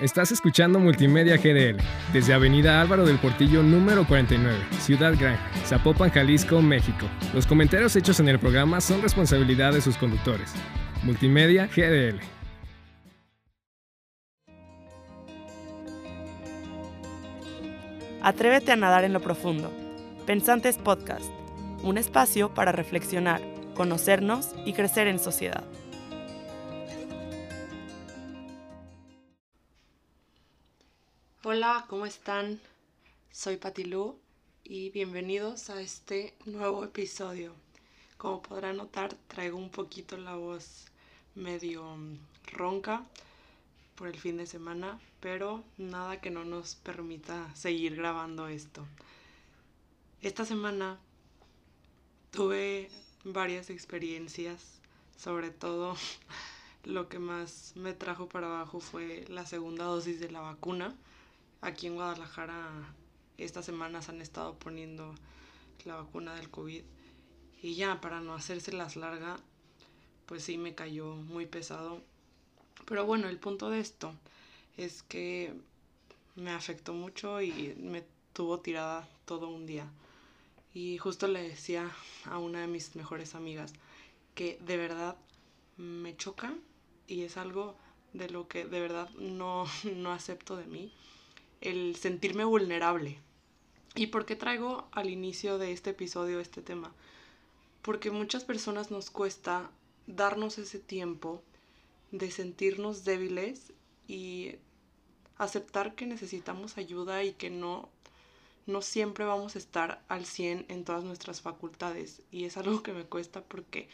Estás escuchando Multimedia GDL desde Avenida Álvaro del Portillo número 49, Ciudad Gran, Zapopan, Jalisco, México. Los comentarios hechos en el programa son responsabilidad de sus conductores. Multimedia GDL. Atrévete a nadar en lo profundo. Pensantes Podcast, un espacio para reflexionar, conocernos y crecer en sociedad. Hola, ¿cómo están? Soy Patilú y bienvenidos a este nuevo episodio. Como podrán notar, traigo un poquito la voz medio mm, ronca por el fin de semana, pero nada que no nos permita seguir grabando esto. Esta semana tuve varias experiencias, sobre todo lo que más me trajo para abajo fue la segunda dosis de la vacuna Aquí en Guadalajara estas semanas han estado poniendo la vacuna del COVID y ya para no hacérselas larga, pues sí me cayó muy pesado. Pero bueno, el punto de esto es que me afectó mucho y me tuvo tirada todo un día. Y justo le decía a una de mis mejores amigas que de verdad me choca y es algo de lo que de verdad no, no acepto de mí el sentirme vulnerable. ¿Y por qué traigo al inicio de este episodio este tema? Porque muchas personas nos cuesta darnos ese tiempo de sentirnos débiles y aceptar que necesitamos ayuda y que no, no siempre vamos a estar al 100 en todas nuestras facultades. Y es algo que me cuesta porque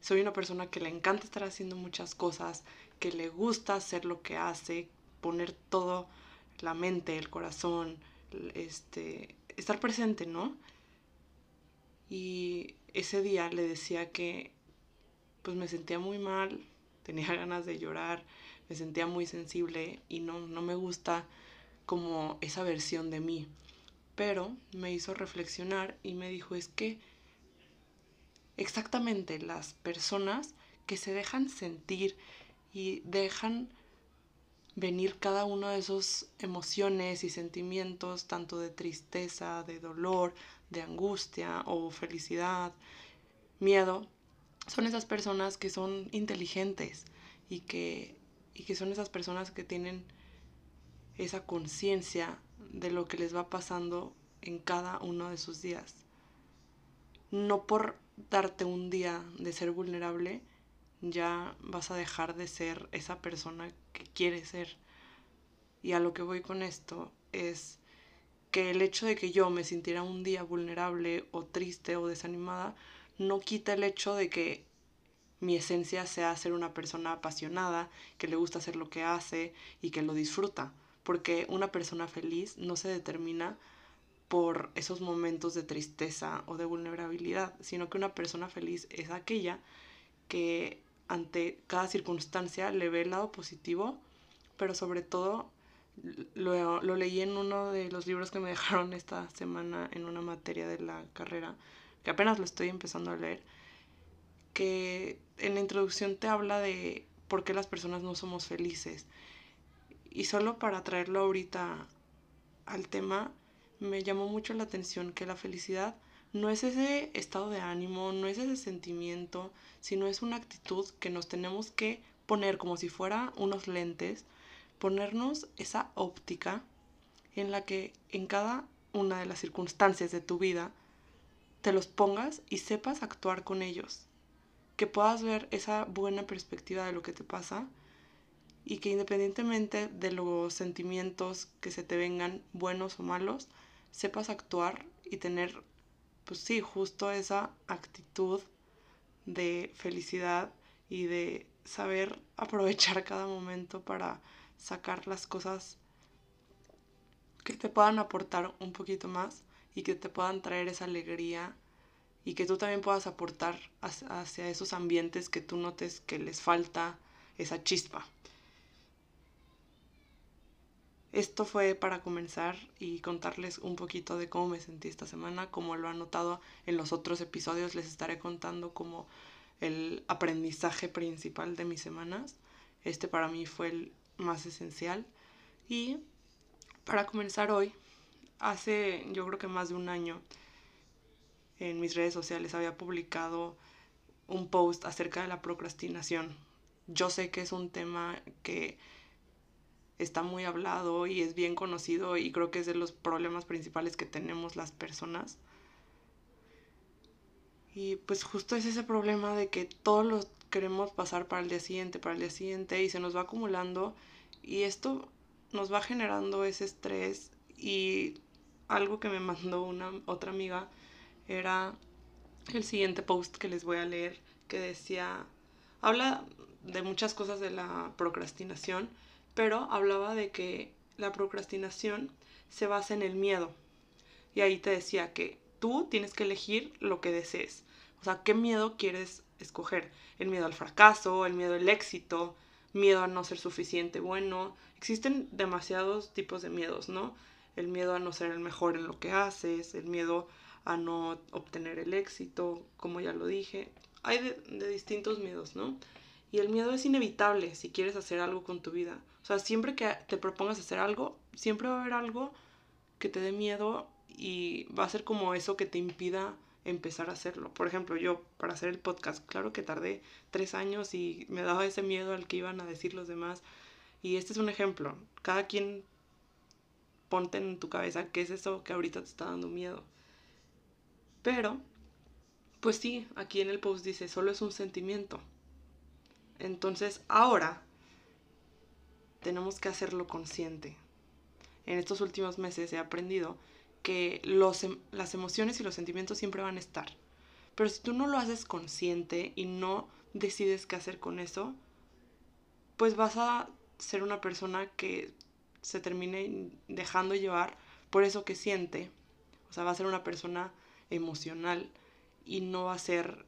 soy una persona que le encanta estar haciendo muchas cosas, que le gusta hacer lo que hace, poner todo la mente, el corazón, este, estar presente, ¿no? Y ese día le decía que pues me sentía muy mal, tenía ganas de llorar, me sentía muy sensible y no, no me gusta como esa versión de mí. Pero me hizo reflexionar y me dijo, es que exactamente las personas que se dejan sentir y dejan venir cada uno de esos emociones y sentimientos, tanto de tristeza, de dolor, de angustia o felicidad, miedo, son esas personas que son inteligentes y que, y que son esas personas que tienen esa conciencia de lo que les va pasando en cada uno de sus días. No por darte un día de ser vulnerable, ya vas a dejar de ser esa persona que quieres ser. Y a lo que voy con esto es que el hecho de que yo me sintiera un día vulnerable o triste o desanimada no quita el hecho de que mi esencia sea ser una persona apasionada, que le gusta hacer lo que hace y que lo disfruta. Porque una persona feliz no se determina por esos momentos de tristeza o de vulnerabilidad, sino que una persona feliz es aquella que ante cada circunstancia le ve el lado positivo, pero sobre todo lo, lo, leí en uno de los libros que me dejaron esta semana en una materia de la carrera, que apenas lo estoy empezando a leer, que en la introducción te habla de por qué las personas no somos felices. Y solo para traerlo ahorita al tema, me llamó mucho la atención que la felicidad no es ese estado de ánimo, no es ese sentimiento, sino es una actitud que nos tenemos que poner como si fuera unos lentes, ponernos esa óptica en la que en cada una de las circunstancias de tu vida te los pongas y sepas actuar con ellos, que puedas ver esa buena perspectiva de lo que te pasa y que independientemente de los sentimientos que se te vengan buenos o malos, sepas actuar y tener pues sí, justo esa actitud de felicidad y de saber aprovechar cada momento para sacar las cosas que te puedan aportar un poquito más y que te puedan traer esa alegría y que tú también puedas aportar hacia esos ambientes que tú notes que les falta esa chispa. Esto fue para comenzar y contarles un poquito de cómo me sentí esta semana. Como lo han notado en los otros episodios, les estaré contando como el aprendizaje principal de mis semanas. Este para mí fue el más esencial. Y para comenzar hoy, hace yo creo que más de un año, en mis redes sociales había publicado un post acerca de la procrastinación. Yo sé que es un tema que está muy hablado y es bien conocido y creo que es de los problemas principales que tenemos las personas. Y pues justo es ese problema de que todos lo queremos pasar para el día siguiente, para el día siguiente y se nos va acumulando y esto nos va generando ese estrés y algo que me mandó una otra amiga era el siguiente post que les voy a leer que decía habla de muchas cosas de la procrastinación pero hablaba de que la procrastinación se basa en el miedo. Y ahí te decía que tú tienes que elegir lo que desees. O sea, ¿qué miedo quieres escoger? El miedo al fracaso, el miedo al éxito, miedo a no ser suficiente bueno. Existen demasiados tipos de miedos, ¿no? El miedo a no ser el mejor en lo que haces, el miedo a no obtener el éxito, como ya lo dije. Hay de, de distintos miedos, ¿no? Y el miedo es inevitable si quieres hacer algo con tu vida. O sea, siempre que te propongas hacer algo, siempre va a haber algo que te dé miedo y va a ser como eso que te impida empezar a hacerlo. Por ejemplo, yo para hacer el podcast, claro que tardé tres años y me daba ese miedo al que iban a decir los demás. Y este es un ejemplo. Cada quien ponte en tu cabeza qué es eso que ahorita te está dando miedo. Pero, pues sí, aquí en el post dice, solo es un sentimiento. Entonces ahora tenemos que hacerlo consciente. En estos últimos meses he aprendido que los, em, las emociones y los sentimientos siempre van a estar. Pero si tú no lo haces consciente y no decides qué hacer con eso, pues vas a ser una persona que se termine dejando llevar por eso que siente. O sea, va a ser una persona emocional y no va a ser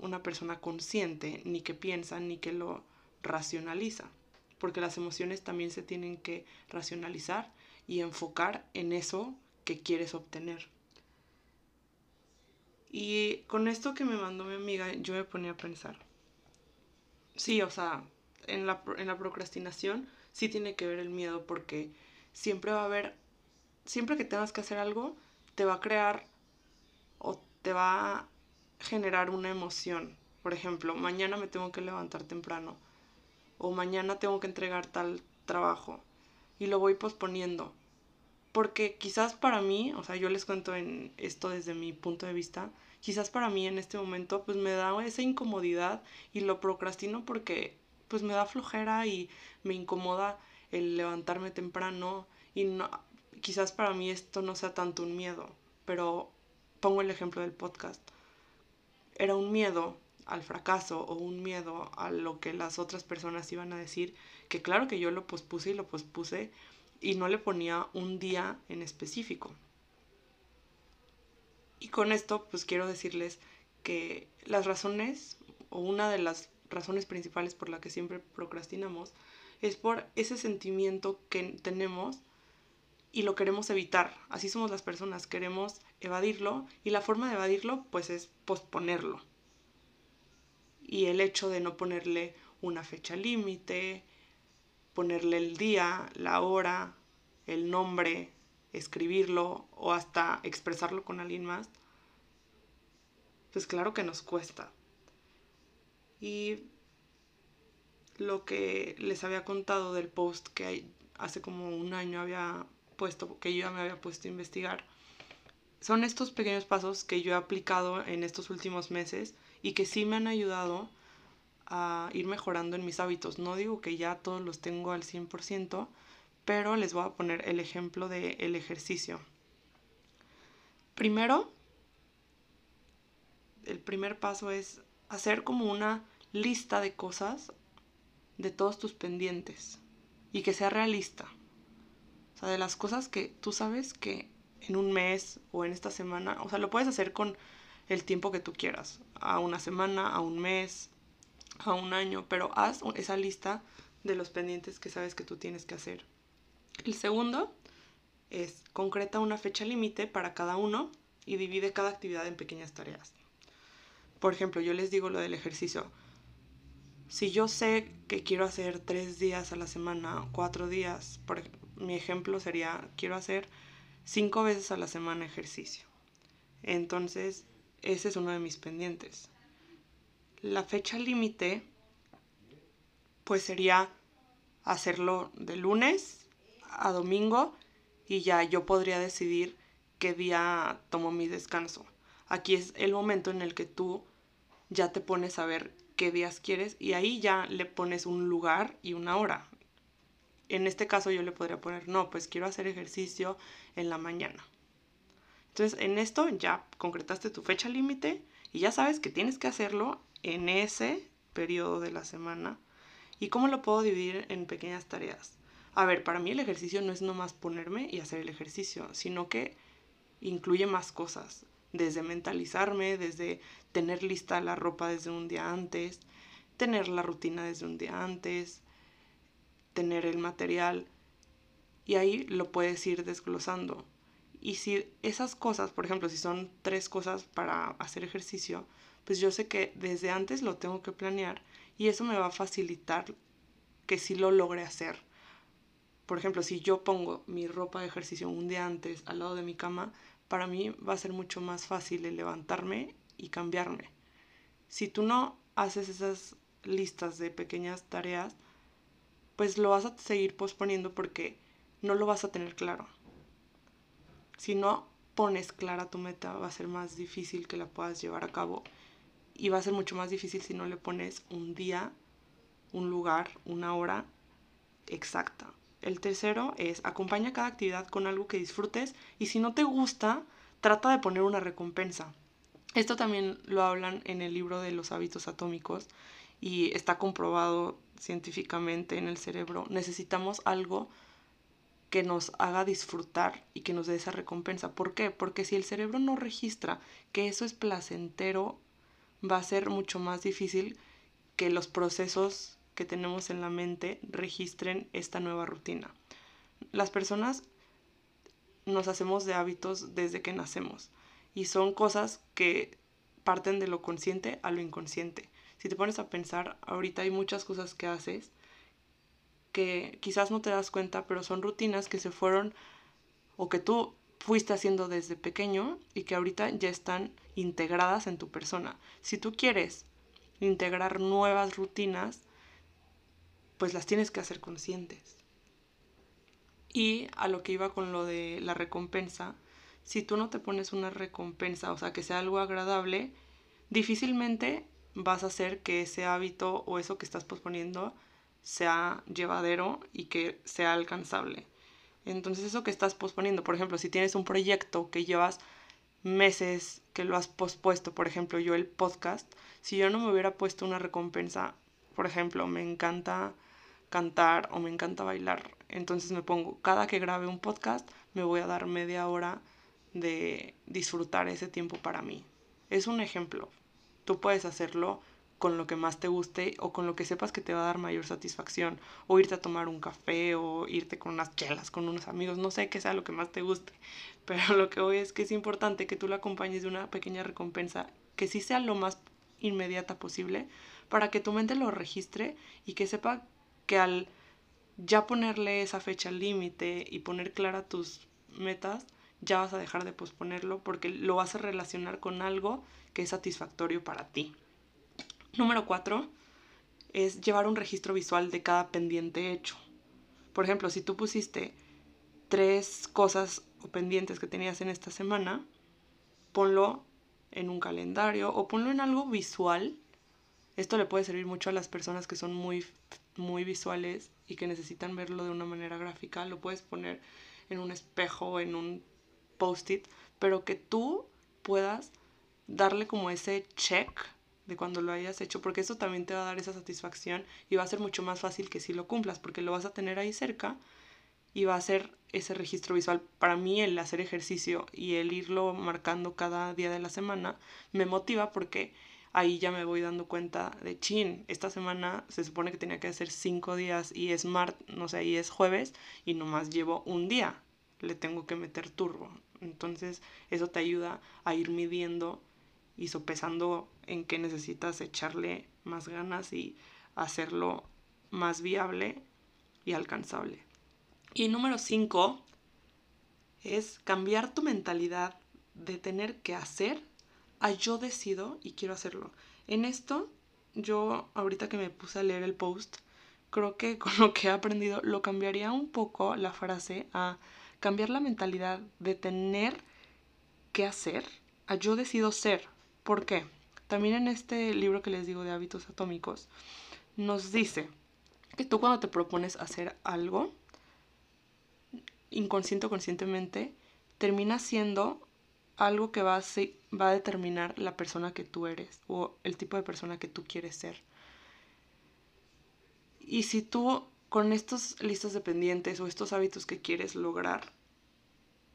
una persona consciente, ni que piensa, ni que lo racionaliza, porque las emociones también se tienen que racionalizar y enfocar en eso que quieres obtener. Y con esto que me mandó mi amiga, yo me ponía a pensar. Sí, o sea, en la, en la procrastinación sí tiene que ver el miedo porque siempre va a haber, siempre que tengas que hacer algo, te va a crear o te va generar una emoción. Por ejemplo, mañana me tengo que levantar temprano o mañana tengo que entregar tal trabajo y lo voy posponiendo. Porque quizás para mí, o sea, yo les cuento en esto desde mi punto de vista, quizás para mí en este momento pues me da esa incomodidad y lo procrastino porque pues me da flojera y me incomoda el levantarme temprano y no, quizás para mí esto no sea tanto un miedo, pero pongo el ejemplo del podcast era un miedo al fracaso o un miedo a lo que las otras personas iban a decir, que claro que yo lo pospuse y lo pospuse y no le ponía un día en específico. Y con esto pues quiero decirles que las razones o una de las razones principales por la que siempre procrastinamos es por ese sentimiento que tenemos y lo queremos evitar. Así somos las personas, queremos evadirlo y la forma de evadirlo pues es posponerlo. Y el hecho de no ponerle una fecha límite, ponerle el día, la hora, el nombre, escribirlo o hasta expresarlo con alguien más, pues claro que nos cuesta. Y lo que les había contado del post que hace como un año había puesto, que yo ya me había puesto a investigar, son estos pequeños pasos que yo he aplicado en estos últimos meses y que sí me han ayudado a ir mejorando en mis hábitos. No digo que ya todos los tengo al 100%, pero les voy a poner el ejemplo del ejercicio. Primero, el primer paso es hacer como una lista de cosas de todos tus pendientes y que sea realista. O sea, de las cosas que tú sabes que en un mes o en esta semana. O sea, lo puedes hacer con el tiempo que tú quieras. A una semana, a un mes, a un año. Pero haz esa lista de los pendientes que sabes que tú tienes que hacer. El segundo es concreta una fecha límite para cada uno y divide cada actividad en pequeñas tareas. Por ejemplo, yo les digo lo del ejercicio. Si yo sé que quiero hacer tres días a la semana, cuatro días, por mi ejemplo sería, quiero hacer cinco veces a la semana ejercicio. Entonces, ese es uno de mis pendientes. La fecha límite, pues sería hacerlo de lunes a domingo y ya yo podría decidir qué día tomo mi descanso. Aquí es el momento en el que tú ya te pones a ver qué días quieres y ahí ya le pones un lugar y una hora. En este caso yo le podría poner, no, pues quiero hacer ejercicio en la mañana. Entonces en esto ya concretaste tu fecha límite y ya sabes que tienes que hacerlo en ese periodo de la semana. ¿Y cómo lo puedo dividir en pequeñas tareas? A ver, para mí el ejercicio no es nomás ponerme y hacer el ejercicio, sino que incluye más cosas, desde mentalizarme, desde tener lista la ropa desde un día antes, tener la rutina desde un día antes, tener el material y ahí lo puedes ir desglosando. Y si esas cosas, por ejemplo, si son tres cosas para hacer ejercicio, pues yo sé que desde antes lo tengo que planear y eso me va a facilitar que si lo logre hacer por ejemplo, si yo pongo mi ropa de ejercicio un día antes al lado de mi cama, para mí va a ser mucho más fácil levantarme y cambiarme. Si tú no haces esas listas de pequeñas tareas, pues lo vas a seguir posponiendo porque no lo vas a tener claro. Si no pones clara tu meta, va a ser más difícil que la puedas llevar a cabo y va a ser mucho más difícil si no le pones un día, un lugar, una hora exacta. El tercero es acompaña cada actividad con algo que disfrutes y si no te gusta, trata de poner una recompensa. Esto también lo hablan en el libro de los hábitos atómicos y está comprobado científicamente en el cerebro. Necesitamos algo que nos haga disfrutar y que nos dé esa recompensa. ¿Por qué? Porque si el cerebro no registra que eso es placentero, va a ser mucho más difícil que los procesos que tenemos en la mente registren esta nueva rutina. Las personas nos hacemos de hábitos desde que nacemos y son cosas que parten de lo consciente a lo inconsciente. Si te pones a pensar, ahorita hay muchas cosas que haces que quizás no te das cuenta, pero son rutinas que se fueron o que tú fuiste haciendo desde pequeño y que ahorita ya están integradas en tu persona. Si tú quieres integrar nuevas rutinas, pues las tienes que hacer conscientes. Y a lo que iba con lo de la recompensa, si tú no te pones una recompensa, o sea, que sea algo agradable, difícilmente vas a hacer que ese hábito o eso que estás posponiendo sea llevadero y que sea alcanzable. Entonces eso que estás posponiendo, por ejemplo, si tienes un proyecto que llevas meses que lo has pospuesto, por ejemplo, yo el podcast, si yo no me hubiera puesto una recompensa, por ejemplo, me encanta cantar o me encanta bailar. Entonces me pongo, cada que grabe un podcast, me voy a dar media hora de disfrutar ese tiempo para mí. Es un ejemplo. Tú puedes hacerlo con lo que más te guste o con lo que sepas que te va a dar mayor satisfacción. O irte a tomar un café o irte con unas chelas con unos amigos. No sé qué sea lo que más te guste. Pero lo que voy es que es importante que tú lo acompañes de una pequeña recompensa que sí sea lo más inmediata posible para que tu mente lo registre y que sepa que al ya ponerle esa fecha límite y poner clara tus metas, ya vas a dejar de posponerlo porque lo vas a relacionar con algo que es satisfactorio para ti. Número cuatro es llevar un registro visual de cada pendiente hecho. Por ejemplo, si tú pusiste tres cosas o pendientes que tenías en esta semana, ponlo en un calendario o ponlo en algo visual. Esto le puede servir mucho a las personas que son muy muy visuales y que necesitan verlo de una manera gráfica, lo puedes poner en un espejo, en un post-it, pero que tú puedas darle como ese check de cuando lo hayas hecho, porque eso también te va a dar esa satisfacción y va a ser mucho más fácil que si lo cumplas, porque lo vas a tener ahí cerca y va a ser ese registro visual. Para mí el hacer ejercicio y el irlo marcando cada día de la semana me motiva porque ahí ya me voy dando cuenta de chin, esta semana se supone que tenía que hacer cinco días y es mar, no sé, y es jueves y nomás llevo un día, le tengo que meter turbo. Entonces eso te ayuda a ir midiendo y sopesando en qué necesitas echarle más ganas y hacerlo más viable y alcanzable. Y número 5 es cambiar tu mentalidad de tener que hacer a yo decido y quiero hacerlo. En esto, yo ahorita que me puse a leer el post, creo que con lo que he aprendido lo cambiaría un poco la frase a cambiar la mentalidad de tener que hacer a yo decido ser. ¿Por qué? También en este libro que les digo de hábitos atómicos, nos dice que tú cuando te propones hacer algo, inconsciente o conscientemente, termina siendo algo que va a, va a determinar la persona que tú eres o el tipo de persona que tú quieres ser. Y si tú con estos listas de pendientes o estos hábitos que quieres lograr,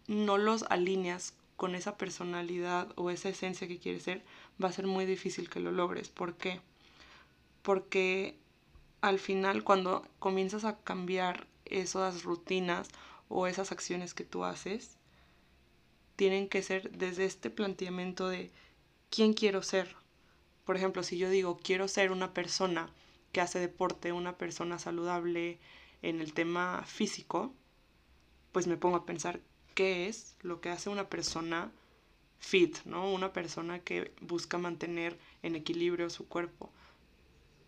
no los alineas con esa personalidad o esa esencia que quieres ser, va a ser muy difícil que lo logres. ¿Por qué? Porque al final cuando comienzas a cambiar esas rutinas o esas acciones que tú haces, tienen que ser desde este planteamiento de quién quiero ser. Por ejemplo, si yo digo quiero ser una persona que hace deporte, una persona saludable en el tema físico, pues me pongo a pensar qué es lo que hace una persona fit, ¿no? Una persona que busca mantener en equilibrio su cuerpo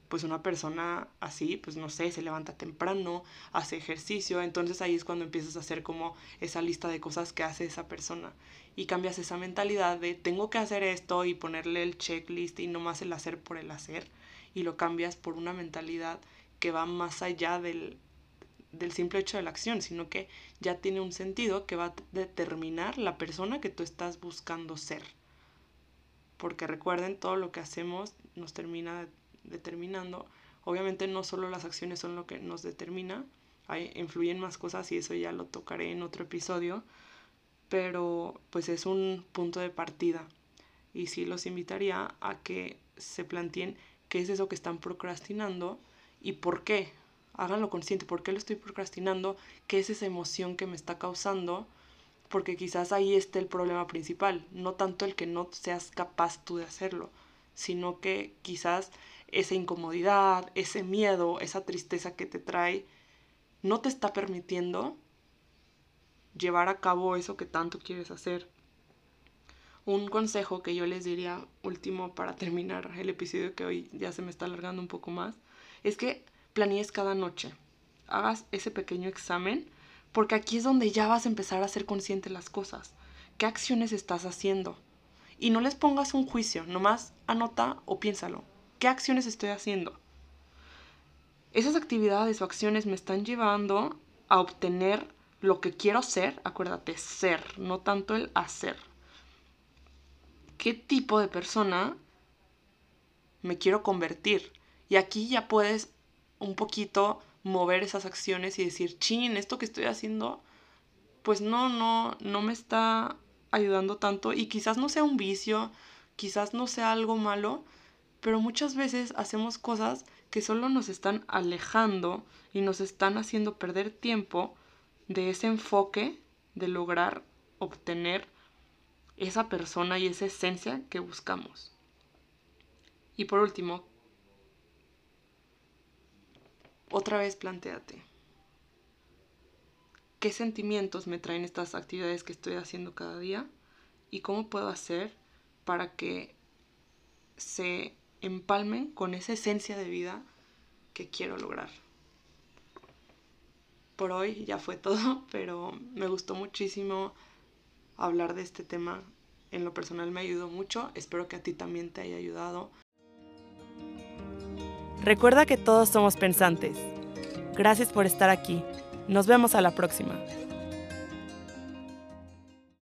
pues una persona así, pues no sé, se levanta temprano, hace ejercicio, entonces ahí es cuando empiezas a hacer como esa lista de cosas que hace esa persona y cambias esa mentalidad de tengo que hacer esto y ponerle el checklist y no más el hacer por el hacer y lo cambias por una mentalidad que va más allá del, del simple hecho de la acción, sino que ya tiene un sentido que va a determinar la persona que tú estás buscando ser. Porque recuerden, todo lo que hacemos nos termina determinando. Obviamente no solo las acciones son lo que nos determina, hay, influyen más cosas y eso ya lo tocaré en otro episodio, pero pues es un punto de partida. Y sí los invitaría a que se planteen qué es eso que están procrastinando y por qué. Háganlo consciente, por qué lo estoy procrastinando, qué es esa emoción que me está causando, porque quizás ahí esté el problema principal, no tanto el que no seas capaz tú de hacerlo, sino que quizás esa incomodidad, ese miedo, esa tristeza que te trae, no te está permitiendo llevar a cabo eso que tanto quieres hacer. Un consejo que yo les diría último para terminar el episodio que hoy ya se me está alargando un poco más, es que planees cada noche. Hagas ese pequeño examen, porque aquí es donde ya vas a empezar a ser consciente de las cosas. ¿Qué acciones estás haciendo? Y no les pongas un juicio, nomás anota o piénsalo. ¿Qué acciones estoy haciendo? Esas actividades o acciones me están llevando a obtener lo que quiero ser, acuérdate, ser, no tanto el hacer. ¿Qué tipo de persona me quiero convertir? Y aquí ya puedes un poquito mover esas acciones y decir, chin, esto que estoy haciendo, pues no, no, no me está ayudando tanto y quizás no sea un vicio, quizás no sea algo malo, pero muchas veces hacemos cosas que solo nos están alejando y nos están haciendo perder tiempo de ese enfoque de lograr obtener esa persona y esa esencia que buscamos. Y por último, otra vez planteate, ¿qué sentimientos me traen estas actividades que estoy haciendo cada día? ¿Y cómo puedo hacer para que se empalmen con esa esencia de vida que quiero lograr. Por hoy ya fue todo, pero me gustó muchísimo hablar de este tema. En lo personal me ayudó mucho, espero que a ti también te haya ayudado. Recuerda que todos somos pensantes. Gracias por estar aquí. Nos vemos a la próxima.